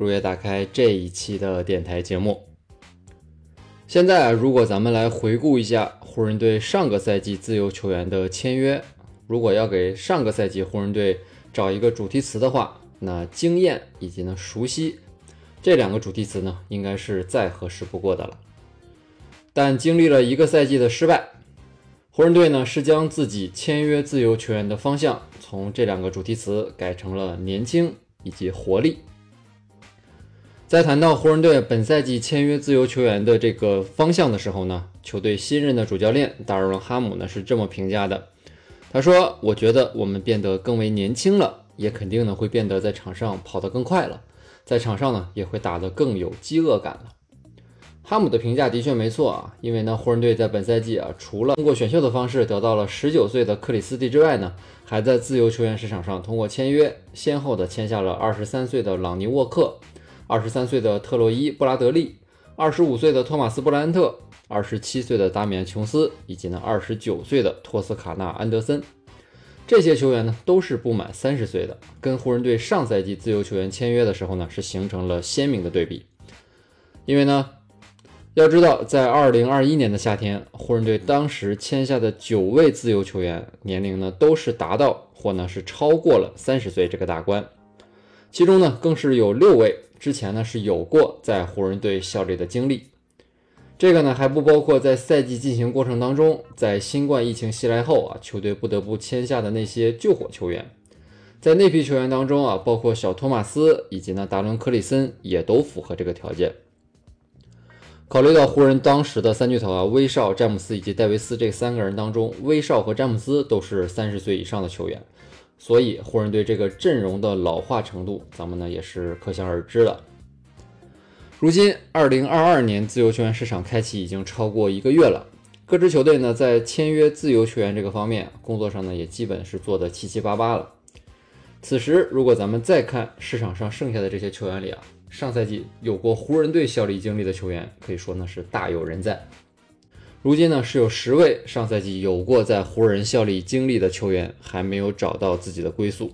如约打开这一期的电台节目。现在啊，如果咱们来回顾一下湖人队上个赛季自由球员的签约，如果要给上个赛季湖人队找一个主题词的话，那经验以及呢熟悉这两个主题词呢，应该是再合适不过的了。但经历了一个赛季的失败，湖人队呢是将自己签约自由球员的方向从这两个主题词改成了年轻以及活力。在谈到湖人队本赛季签约自由球员的这个方向的时候呢，球队新任的主教练达尔文·哈姆呢是这么评价的：他说，我觉得我们变得更为年轻了，也肯定呢会变得在场上跑得更快了，在场上呢也会打得更有饥饿感了。哈姆的评价的确没错啊，因为呢，湖人队在本赛季啊，除了通过选秀的方式得到了十九岁的克里斯蒂之外呢，还在自由球员市场上通过签约，先后的签下了二十三岁的朗尼沃克、二十三岁的特洛伊布拉德利、二十五岁的托马斯布莱恩特、二十七岁的达米安琼斯以及呢二十九岁的托斯卡纳安德森。这些球员呢都是不满三十岁的，跟湖人队上赛季自由球员签约的时候呢是形成了鲜明的对比，因为呢。要知道，在二零二一年的夏天，湖人队当时签下的九位自由球员年龄呢，都是达到或呢是超过了三十岁这个大关，其中呢更是有六位之前呢是有过在湖人队效力的经历。这个呢还不包括在赛季进行过程当中，在新冠疫情袭来后啊，球队不得不签下的那些救火球员。在那批球员当中啊，包括小托马斯以及呢达伦克里森也都符合这个条件。考虑到湖人当时的三巨头啊，威少、詹姆斯以及戴维斯这三个人当中，威少和詹姆斯都是三十岁以上的球员，所以湖人队这个阵容的老化程度，咱们呢也是可想而知的。如今，二零二二年自由球员市场开启已经超过一个月了，各支球队呢在签约自由球员这个方面，工作上呢也基本是做的七七八八了。此时，如果咱们再看市场上剩下的这些球员里啊。上赛季有过湖人队效力经历的球员，可以说呢是大有人在。如今呢是有十位上赛季有过在湖人效力经历的球员还没有找到自己的归宿。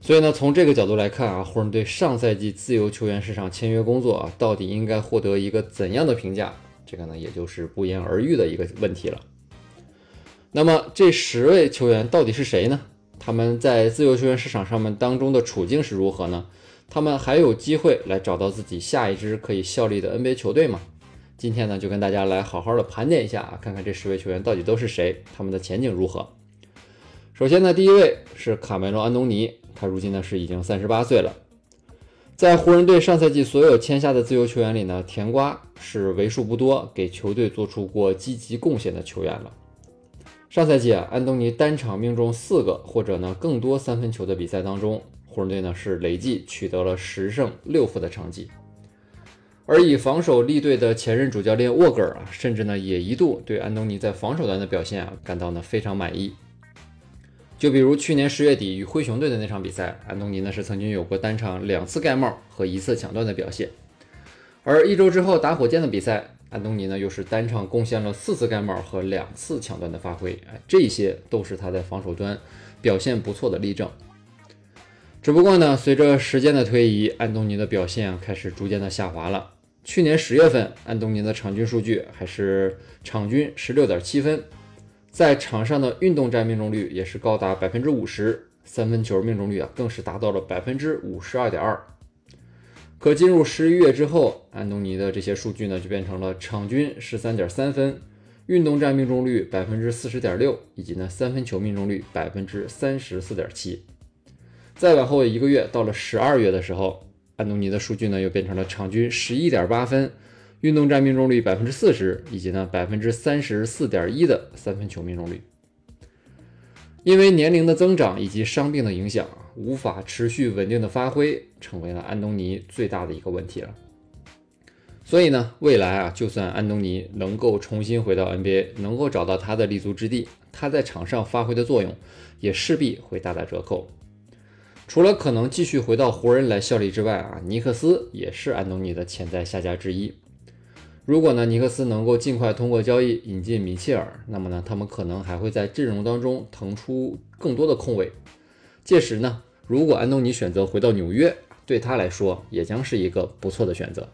所以呢从这个角度来看啊，湖人队上赛季自由球员市场签约工作啊，到底应该获得一个怎样的评价？这个呢也就是不言而喻的一个问题了。那么这十位球员到底是谁呢？他们在自由球员市场上面当中的处境是如何呢？他们还有机会来找到自己下一支可以效力的 NBA 球队吗？今天呢，就跟大家来好好的盘点一下啊，看看这十位球员到底都是谁，他们的前景如何。首先呢，第一位是卡梅隆·安东尼，他如今呢是已经三十八岁了。在湖人队上赛季所有签下的自由球员里呢，甜瓜是为数不多给球队做出过积极贡献的球员了。上赛季啊，安东尼单场命中四个或者呢更多三分球的比赛当中。湖人队呢是累计取得了十胜六负的成绩，而以防守立队的前任主教练沃格尔啊，甚至呢也一度对安东尼在防守端的表现啊感到呢非常满意。就比如去年十月底与灰熊队的那场比赛，安东尼呢是曾经有过单场两次盖帽和一次抢断的表现，而一周之后打火箭的比赛，安东尼呢又是单场贡献了四次盖帽和两次抢断的发挥，哎，这些都是他在防守端表现不错的例证。只不过呢，随着时间的推移，安东尼的表现开始逐渐的下滑了。去年十月份，安东尼的场均数据还是场均十六点七分，在场上的运动战命中率也是高达百分之五十，三分球命中率啊更是达到了百分之五十二点二。可进入十一月之后，安东尼的这些数据呢就变成了场均十三点三分，运动战命中率百分之四十点六，以及呢三分球命中率百分之三十四点七。再往后一个月，到了十二月的时候，安东尼的数据呢又变成了场均十一点八分，运动战命中率百分之四十，以及呢百分之三十四点一的三分球命中率。因为年龄的增长以及伤病的影响，无法持续稳定的发挥，成为了安东尼最大的一个问题了。所以呢，未来啊，就算安东尼能够重新回到 NBA，能够找到他的立足之地，他在场上发挥的作用也势必会大打折扣。除了可能继续回到湖人来效力之外啊，尼克斯也是安东尼的潜在下家之一。如果呢，尼克斯能够尽快通过交易引进米切尔，那么呢，他们可能还会在阵容当中腾出更多的空位。届时呢，如果安东尼选择回到纽约，对他来说也将是一个不错的选择。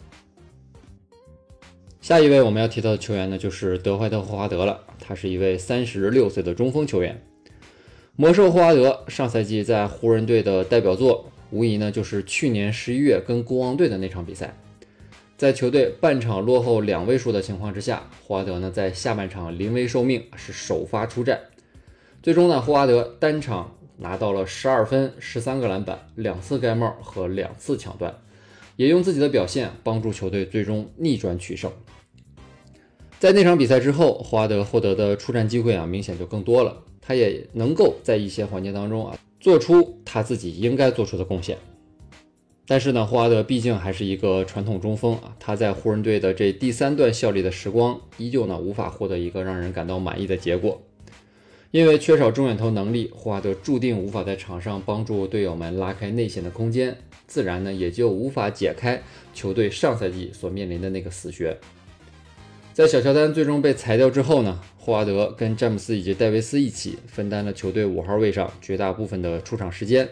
下一位我们要提到的球员呢，就是德怀特·霍华德了。他是一位三十六岁的中锋球员。魔兽霍华德上赛季在湖人队的代表作，无疑呢就是去年十一月跟国王队的那场比赛。在球队半场落后两位数的情况之下，霍华德呢在下半场临危受命，是首发出战。最终呢，霍华德单场拿到了十二分、十三个篮板、两次盖帽和两次抢断，也用自己的表现帮助球队最终逆转取胜。在那场比赛之后，霍华德获得的出战机会啊，明显就更多了。他也能够在一些环节当中啊，做出他自己应该做出的贡献。但是呢，霍华德毕竟还是一个传统中锋啊，他在湖人队的这第三段效力的时光，依旧呢无法获得一个让人感到满意的结果。因为缺少中远投能力，霍华德注定无法在场上帮助队友们拉开内线的空间，自然呢也就无法解开球队上赛季所面临的那个死穴。在小乔丹最终被裁掉之后呢，霍华德跟詹姆斯以及戴维斯一起分担了球队五号位上绝大部分的出场时间，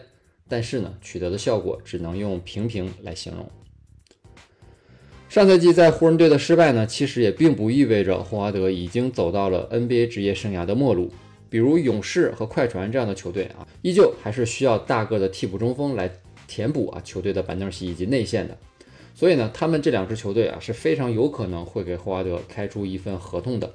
但是呢，取得的效果只能用平平来形容。上赛季在湖人队的失败呢，其实也并不意味着霍华德已经走到了 NBA 职业生涯的末路。比如勇士和快船这样的球队啊，依旧还是需要大个的替补中锋来填补啊球队的板凳席以及内线的。所以呢，他们这两支球队啊是非常有可能会给霍华德开出一份合同的。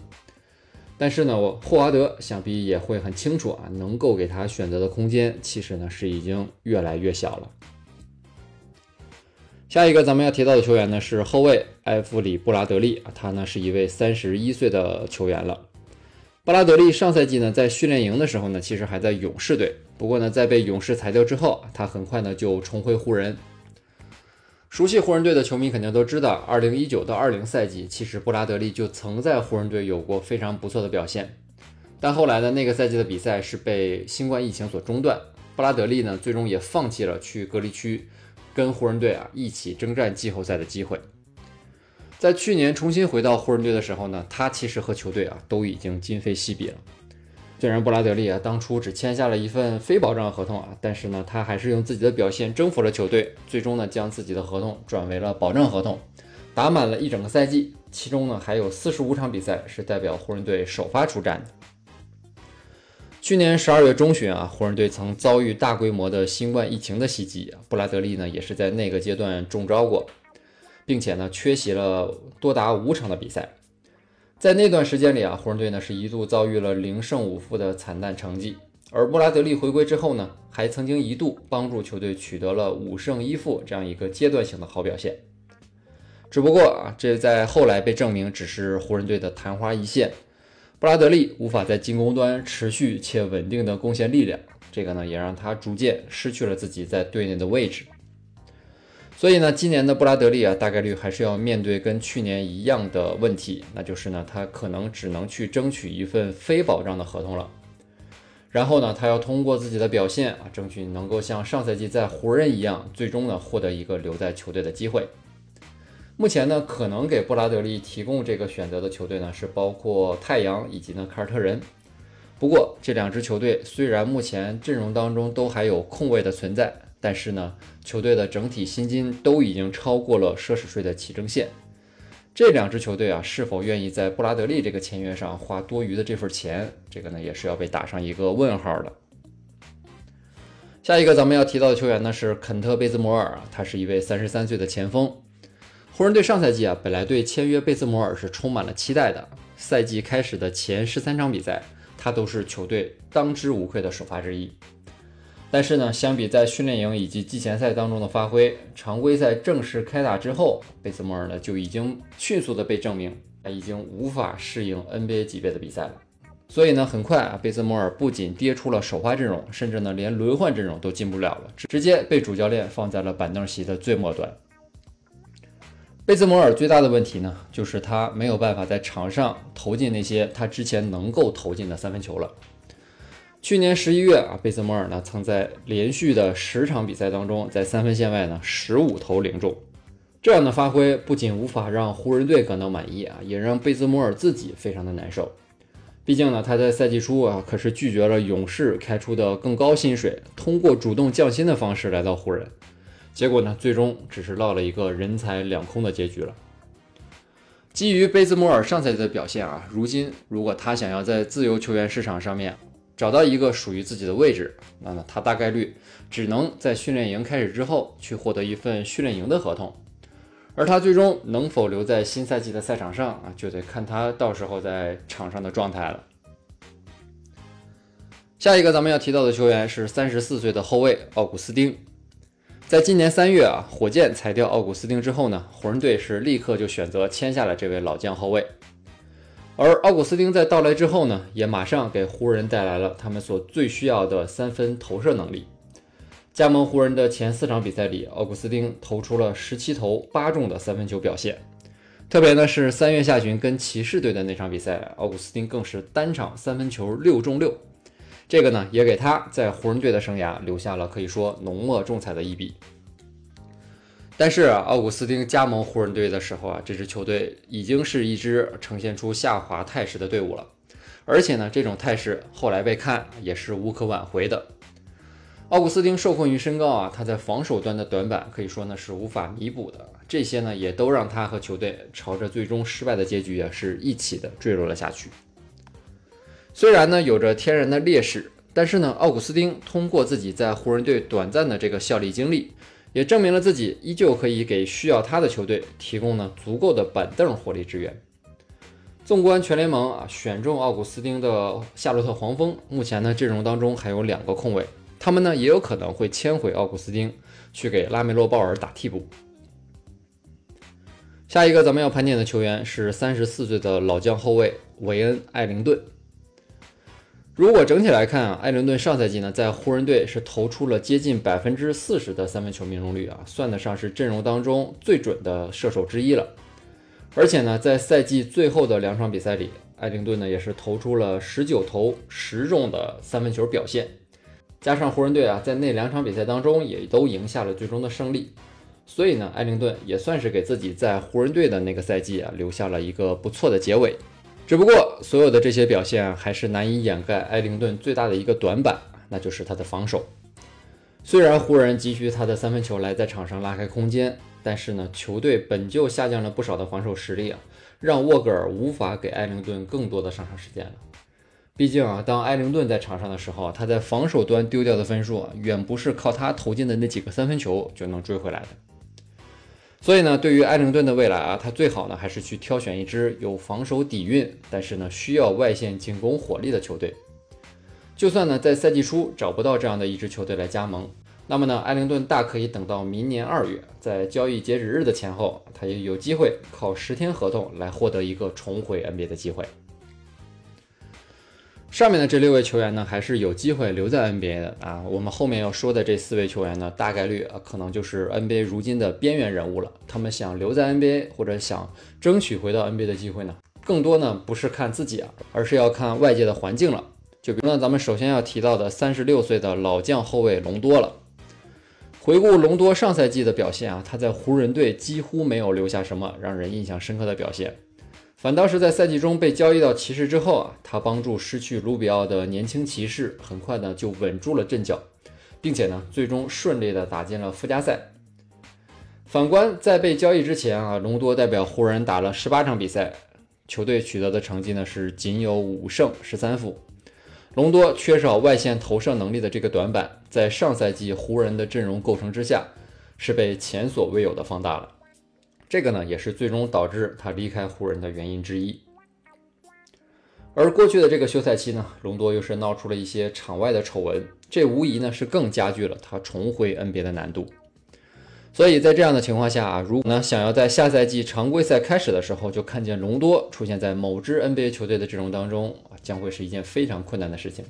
但是呢，我霍华德想必也会很清楚啊，能够给他选择的空间其实呢是已经越来越小了。下一个咱们要提到的球员呢是后卫埃弗里·布拉德利啊，他呢是一位三十一岁的球员了。布拉德利上赛季呢在训练营的时候呢，其实还在勇士队，不过呢在被勇士裁掉之后，他很快呢就重回湖人。熟悉湖人队的球迷肯定都知道，二零一九到二零赛季，其实布拉德利就曾在湖人队有过非常不错的表现。但后来呢，那个赛季的比赛是被新冠疫情所中断，布拉德利呢最终也放弃了去隔离区跟湖人队啊一起征战季后赛的机会。在去年重新回到湖人队的时候呢，他其实和球队啊都已经今非昔比了。虽然布拉德利啊当初只签下了一份非保障合同啊，但是呢，他还是用自己的表现征服了球队，最终呢将自己的合同转为了保证合同，打满了一整个赛季，其中呢还有四十五场比赛是代表湖人队首发出战的。去年十二月中旬啊，湖人队曾遭遇大规模的新冠疫情的袭击，布拉德利呢也是在那个阶段中招过，并且呢缺席了多达五场的比赛。在那段时间里啊，湖人队呢是一度遭遇了零胜五负的惨淡成绩。而布拉德利回归之后呢，还曾经一度帮助球队取得了五胜一负这样一个阶段性的好表现。只不过啊，这在后来被证明只是湖人队的昙花一现。布拉德利无法在进攻端持续且稳定的贡献力量，这个呢也让他逐渐失去了自己在队内的位置。所以呢，今年的布拉德利啊，大概率还是要面对跟去年一样的问题，那就是呢，他可能只能去争取一份非保障的合同了。然后呢，他要通过自己的表现啊，争取能够像上赛季在湖人一样，最终呢获得一个留在球队的机会。目前呢，可能给布拉德利提供这个选择的球队呢，是包括太阳以及呢凯尔特人。不过这两支球队虽然目前阵容当中都还有空位的存在。但是呢，球队的整体薪金都已经超过了奢侈税的起征线。这两支球队啊，是否愿意在布拉德利这个签约上花多余的这份钱，这个呢，也是要被打上一个问号的。下一个咱们要提到的球员呢是肯特贝兹摩尔啊，他是一位三十三岁的前锋。湖人队上赛季啊，本来对签约贝兹摩尔是充满了期待的。赛季开始的前十三场比赛，他都是球队当之无愧的首发之一。但是呢，相比在训练营以及季前赛当中的发挥，常规赛正式开打之后，贝兹莫尔呢就已经迅速的被证明，他已经无法适应 NBA 级别的比赛了。所以呢，很快啊，贝兹莫尔不仅跌出了首发阵容，甚至呢连轮换阵容都进不了了，直接被主教练放在了板凳席的最末端。贝兹摩尔最大的问题呢，就是他没有办法在场上投进那些他之前能够投进的三分球了。去年十一月啊，贝兹莫尔呢曾在连续的十场比赛当中，在三分线外呢十五投零中，这样的发挥不仅无法让湖人队感到满意啊，也让贝兹莫尔自己非常的难受。毕竟呢，他在赛季初啊可是拒绝了勇士开出的更高薪水，通过主动降薪的方式来到湖人。结果呢，最终只是落了一个人财两空的结局了。基于贝兹摩尔上赛季的表现啊，如今如果他想要在自由球员市场上面找到一个属于自己的位置，那么他大概率只能在训练营开始之后去获得一份训练营的合同。而他最终能否留在新赛季的赛场上啊，就得看他到时候在场上的状态了。下一个咱们要提到的球员是三十四岁的后卫奥古斯丁。在今年三月啊，火箭裁掉奥古斯丁之后呢，湖人队是立刻就选择签下了这位老将后卫。而奥古斯丁在到来之后呢，也马上给湖人带来了他们所最需要的三分投射能力。加盟湖人的前四场比赛里，奥古斯丁投出了十七投八中的三分球表现。特别呢是三月下旬跟骑士队的那场比赛，奥古斯丁更是单场三分球六中六。这个呢，也给他在湖人队的生涯留下了可以说浓墨重彩的一笔。但是，奥古斯丁加盟湖人队的时候啊，这支球队已经是一支呈现出下滑态势的队伍了，而且呢，这种态势后来被看也是无可挽回的。奥古斯丁受困于身高啊，他在防守端的短板可以说呢是无法弥补的，这些呢也都让他和球队朝着最终失败的结局啊是一起的坠落了下去。虽然呢有着天然的劣势，但是呢，奥古斯丁通过自己在湖人队短暂的这个效力经历，也证明了自己依旧可以给需要他的球队提供呢足够的板凳火力支援。纵观全联盟啊，选中奥古斯丁的夏洛特黄蜂，目前呢阵容当中还有两个空位，他们呢也有可能会签回奥古斯丁，去给拉梅洛鲍尔打替补。下一个咱们要盘点的球员是三十四岁的老将后卫韦恩·艾灵顿。如果整体来看啊，艾伦顿上赛季呢在湖人队是投出了接近百分之四十的三分球命中率啊，算得上是阵容当中最准的射手之一了。而且呢，在赛季最后的两场比赛里，艾灵顿呢也是投出了十九投十中的三分球表现，加上湖人队啊在那两场比赛当中也都赢下了最终的胜利，所以呢，艾灵顿也算是给自己在湖人队的那个赛季啊留下了一个不错的结尾。只不过，所有的这些表现还是难以掩盖埃灵顿最大的一个短板，那就是他的防守。虽然湖人急需他的三分球来在场上拉开空间，但是呢，球队本就下降了不少的防守实力啊，让沃格尔无法给埃灵顿更多的上场时间了。毕竟啊，当埃灵顿在场上的时候，他在防守端丢掉的分数啊，远不是靠他投进的那几个三分球就能追回来的。所以呢，对于艾灵顿的未来啊，他最好呢还是去挑选一支有防守底蕴，但是呢需要外线进攻火力的球队。就算呢在赛季初找不到这样的一支球队来加盟，那么呢艾灵顿大可以等到明年二月，在交易截止日的前后，他也有机会靠十天合同来获得一个重回 NBA 的机会。上面的这六位球员呢，还是有机会留在 NBA 的啊。我们后面要说的这四位球员呢，大概率啊，可能就是 NBA 如今的边缘人物了。他们想留在 NBA 或者想争取回到 NBA 的机会呢，更多呢不是看自己啊，而是要看外界的环境了。就比如呢，咱们首先要提到的三十六岁的老将后卫隆多了。回顾隆多上赛季的表现啊，他在湖人队几乎没有留下什么让人印象深刻的表现。反倒是在赛季中被交易到骑士之后啊，他帮助失去卢比奥的年轻骑士很快呢就稳住了阵脚，并且呢最终顺利的打进了附加赛。反观在被交易之前啊，隆多代表湖人打了十八场比赛，球队取得的成绩呢是仅有五胜十三负。隆多缺少外线投射能力的这个短板，在上赛季湖人的阵容构成之下，是被前所未有的放大了。这个呢，也是最终导致他离开湖人的原因之一。而过去的这个休赛期呢，隆多又是闹出了一些场外的丑闻，这无疑呢是更加剧了他重回 NBA 的难度。所以在这样的情况下啊，如果呢想要在下赛季常规赛开始的时候就看见隆多出现在某支 NBA 球队的阵容当中啊，将会是一件非常困难的事情。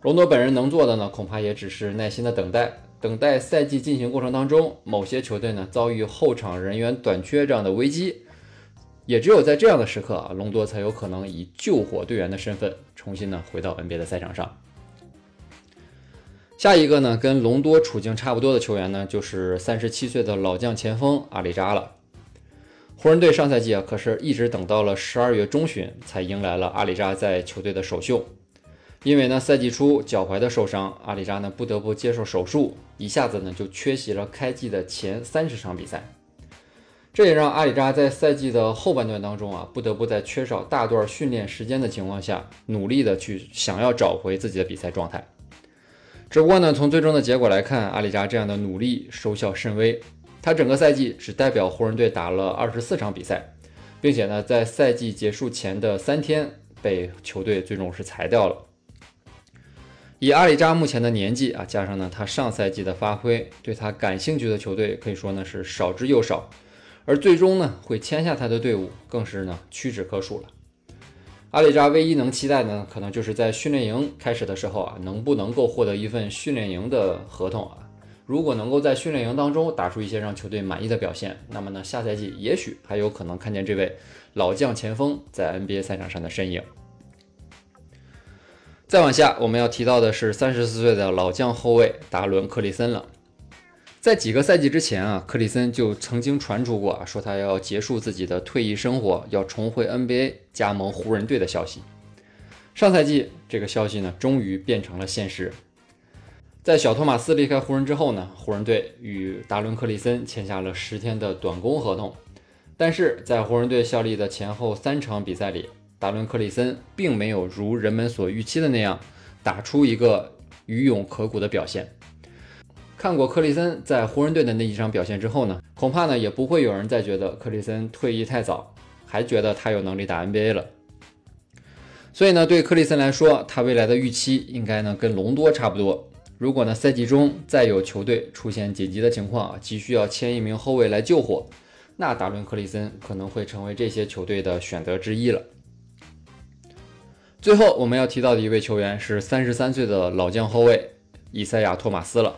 隆多本人能做的呢，恐怕也只是耐心的等待，等待赛季进行过程当中，某些球队呢遭遇后场人员短缺这样的危机，也只有在这样的时刻啊，隆多才有可能以救火队员的身份重新呢回到 NBA 的赛场上。下一个呢，跟隆多处境差不多的球员呢，就是三十七岁的老将前锋阿里扎了。湖人队上赛季啊，可是一直等到了十二月中旬才迎来了阿里扎在球队的首秀。因为呢，赛季初脚踝的受伤，阿里扎呢不得不接受手术，一下子呢就缺席了开季的前三十场比赛。这也让阿里扎在赛季的后半段当中啊，不得不在缺少大段训练时间的情况下，努力的去想要找回自己的比赛状态。只不过呢，从最终的结果来看，阿里扎这样的努力收效甚微。他整个赛季只代表湖人队打了二十四场比赛，并且呢，在赛季结束前的三天被球队最终是裁掉了。以阿里扎目前的年纪啊，加上呢他上赛季的发挥，对他感兴趣的球队可以说呢是少之又少，而最终呢会签下他的队伍更是呢屈指可数了。阿里扎唯一能期待的呢，可能就是在训练营开始的时候啊，能不能够获得一份训练营的合同啊？如果能够在训练营当中打出一些让球队满意的表现，那么呢，下赛季也许还有可能看见这位老将前锋在 NBA 赛场上的身影。再往下，我们要提到的是三十四岁的老将后卫达伦·克里森了。在几个赛季之前啊，克里森就曾经传出过啊，说他要结束自己的退役生活，要重回 NBA 加盟湖人队的消息。上赛季这个消息呢，终于变成了现实。在小托马斯离开湖人之后呢，湖人队与达伦·克里森签下了十天的短工合同。但是在湖人队效力的前后三场比赛里，达伦·克里森并没有如人们所预期的那样打出一个余勇可鼓的表现。看过克里森在湖人队的那几场表现之后呢，恐怕呢也不会有人再觉得克里森退役太早，还觉得他有能力打 NBA 了。所以呢，对克里森来说，他未来的预期应该呢跟隆多差不多。如果呢赛季中再有球队出现紧急的情况，急需要签一名后卫来救火，那达伦·克里森可能会成为这些球队的选择之一了。最后我们要提到的一位球员是三十三岁的老将后卫伊赛亚·托马斯了。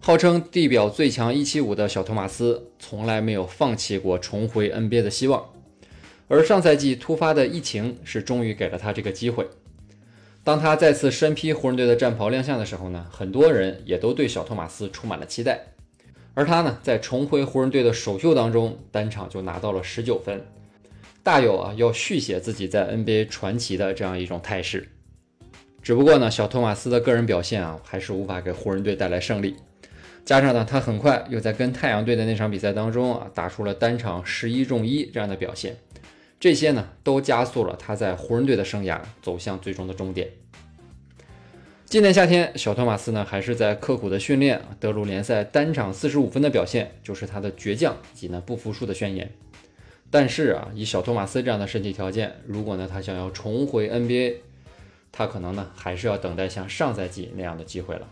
号称地表最强一七五的小托马斯，从来没有放弃过重回 NBA 的希望。而上赛季突发的疫情，是终于给了他这个机会。当他再次身披湖人队的战袍亮相的时候呢，很多人也都对小托马斯充满了期待。而他呢，在重回湖人队的首秀当中，单场就拿到了十九分，大有啊要续写自己在 NBA 传奇的这样一种态势。只不过呢，小托马斯的个人表现啊，还是无法给湖人队带来胜利。加上呢，他很快又在跟太阳队的那场比赛当中啊，打出了单场十一中一这样的表现，这些呢都加速了他在湖人队的生涯走向最终的终点。今年夏天，小托马斯呢还是在刻苦的训练，德鲁联赛单场四十五分的表现，就是他的倔强以及呢不服输的宣言。但是啊，以小托马斯这样的身体条件，如果呢他想要重回 NBA，他可能呢还是要等待像上赛季那样的机会了。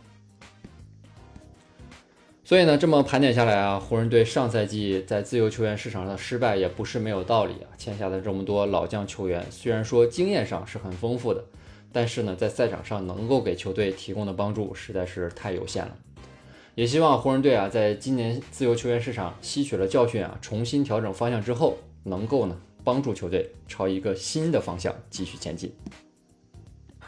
所以呢，这么盘点下来啊，湖人队上赛季在自由球员市场上的失败也不是没有道理啊。签下的这么多老将球员，虽然说经验上是很丰富的，但是呢，在赛场上能够给球队提供的帮助实在是太有限了。也希望湖人队啊，在今年自由球员市场吸取了教训啊，重新调整方向之后，能够呢帮助球队朝一个新的方向继续前进。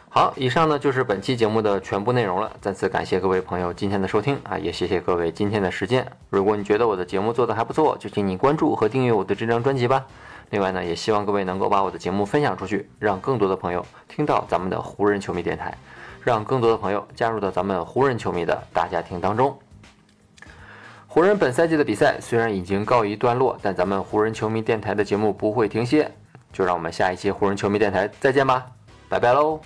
好，以上呢就是本期节目的全部内容了。再次感谢各位朋友今天的收听啊，也谢谢各位今天的时间。如果你觉得我的节目做得还不错，就请你关注和订阅我的这张专辑吧。另外呢，也希望各位能够把我的节目分享出去，让更多的朋友听到咱们的湖人球迷电台，让更多的朋友加入到咱们湖人球迷的大家庭当中。湖人本赛季的比赛虽然已经告一段落，但咱们湖人球迷电台的节目不会停歇。就让我们下一期湖人球迷电台再见吧，拜拜喽。